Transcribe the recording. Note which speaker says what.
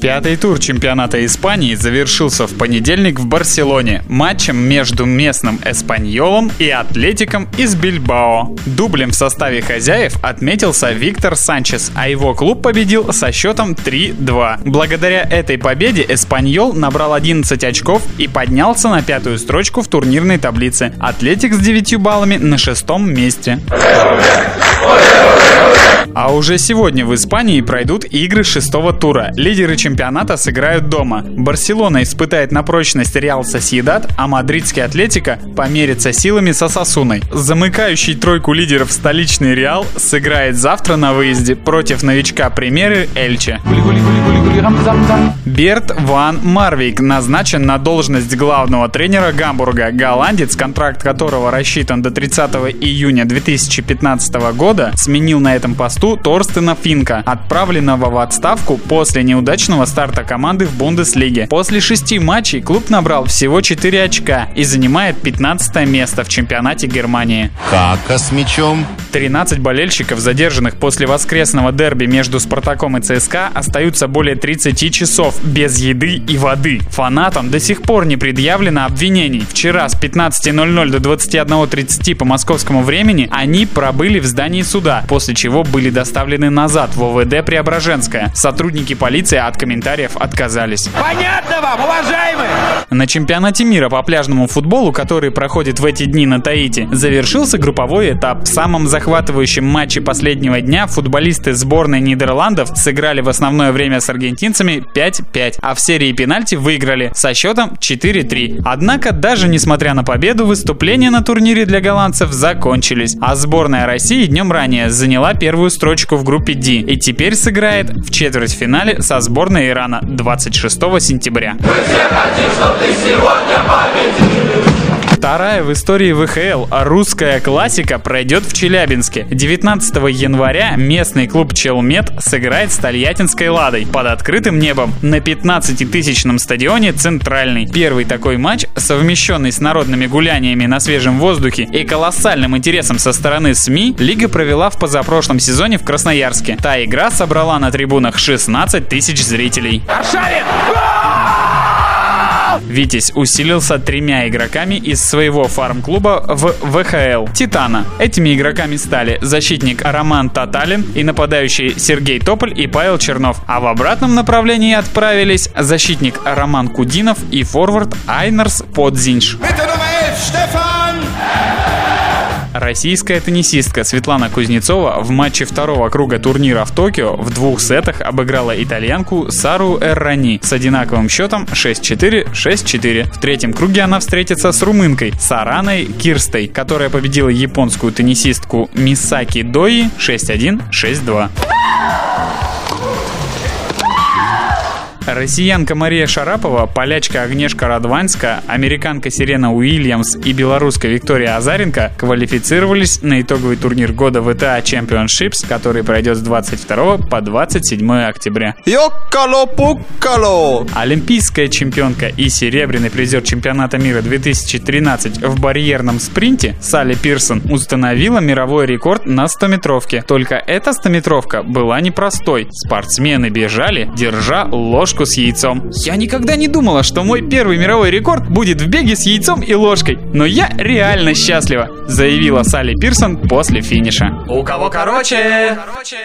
Speaker 1: Пятый тур чемпионата Испании завершился в понедельник в Барселоне матчем между местным Эспаньолом и Атлетиком из Бильбао. Дублем в составе хозяев отметился Виктор Санчес, а его клуб победил со счетом 3-2. Благодаря этой победе Эспаньол набрал 11 очков и поднялся на пятую строчку в турнирной таблице. Атлетик с 9 баллами на шестом месте. А уже сегодня в Испании пройдут игры шестого тура. Лидеры чемпионата сыграют дома. Барселона испытает на прочность Реал Сосьедад, а мадридский Атлетика померится силами со Сосуной. Замыкающий тройку лидеров столичный Реал сыграет завтра на выезде против новичка премьеры Эльче. Берт Ван Марвик назначен на должность главного тренера Гамбурга. Голландец, контракт которого рассчитан до 30 июня 2015 года, сменил на этом посту Торстена Финка, отправленного в отставку после неудачного старта команды в Бундеслиге. После шести матчей клуб набрал всего 4 очка и занимает 15 место в чемпионате Германии.
Speaker 2: Кака с мячом.
Speaker 1: 13 болельщиков, задержанных после воскресного дерби между Спартаком и ЦСКА, остаются более 30 часов без еды и воды. Фанатам до сих пор не предъявлено обвинений. Вчера с 15.00 до 21.30 по московскому времени они пробыли в здании суда, после чего были доставлены назад в ОВД Преображенское. Сотрудники полиции от комментариев отказались.
Speaker 3: Понятно вам, уважаемые?
Speaker 1: На чемпионате мира по пляжному футболу, который проходит в эти дни на Таити, завершился групповой этап. В самом захватывающем матче последнего дня футболисты сборной Нидерландов сыграли в основное время с аргентинцами 5-5, а в серии пенальти выиграли со счетом 4-3. Однако, даже несмотря на победу, выступления на турнире для голландцев закончились, а сборная России днем ранее заняла первую строчку в группе D и теперь сыграет в четвертьфинале со сборной Ирана 26 сентября. Вторая в истории ВХЛ русская классика пройдет в Челябинске. 19 января местный клуб Челмет сыграет с Тольяттинской Ладой под открытым небом на 15-тысячном стадионе «Центральный». Первый такой матч, совмещенный с народными гуляниями на свежем воздухе и колоссальным интересом со стороны СМИ, Лига провела в позапрошлом сезоне в Красноярске. Та игра собрала на трибунах 16 тысяч зрителей.
Speaker 3: Аршавин!
Speaker 1: Витязь усилился тремя игроками из своего фарм-клуба в ВХЛ «Титана». Этими игроками стали защитник Роман Таталин и нападающий Сергей Тополь и Павел Чернов. А в обратном направлении отправились защитник Роман Кудинов и форвард Айнерс Подзинш.
Speaker 3: Bitte Nummer 11, Stefan!
Speaker 1: Российская теннисистка Светлана Кузнецова в матче второго круга турнира в Токио в двух сетах обыграла итальянку Сару Эррани с одинаковым счетом 6-4, 6-4. В третьем круге она встретится с румынкой Сараной Кирстой, которая победила японскую теннисистку Мисаки Дои 6-1, 6-2. Россиянка Мария Шарапова, полячка Агнешка Радванска, американка Сирена Уильямс и белоруска Виктория Азаренко квалифицировались на итоговый турнир года VTA Championships, который пройдет с 22 по 27 октября.
Speaker 4: Йоккало-пуккало!
Speaker 1: Олимпийская чемпионка и серебряный призер чемпионата мира 2013 в барьерном спринте Салли Пирсон установила мировой рекорд на 100-метровке. Только эта 100-метровка была непростой. Спортсмены бежали, держа ложку с яйцом. Я никогда не думала, что мой первый мировой рекорд будет в беге с яйцом и ложкой. Но я реально счастлива, заявила Салли Пирсон после финиша.
Speaker 3: У кого короче?
Speaker 1: короче.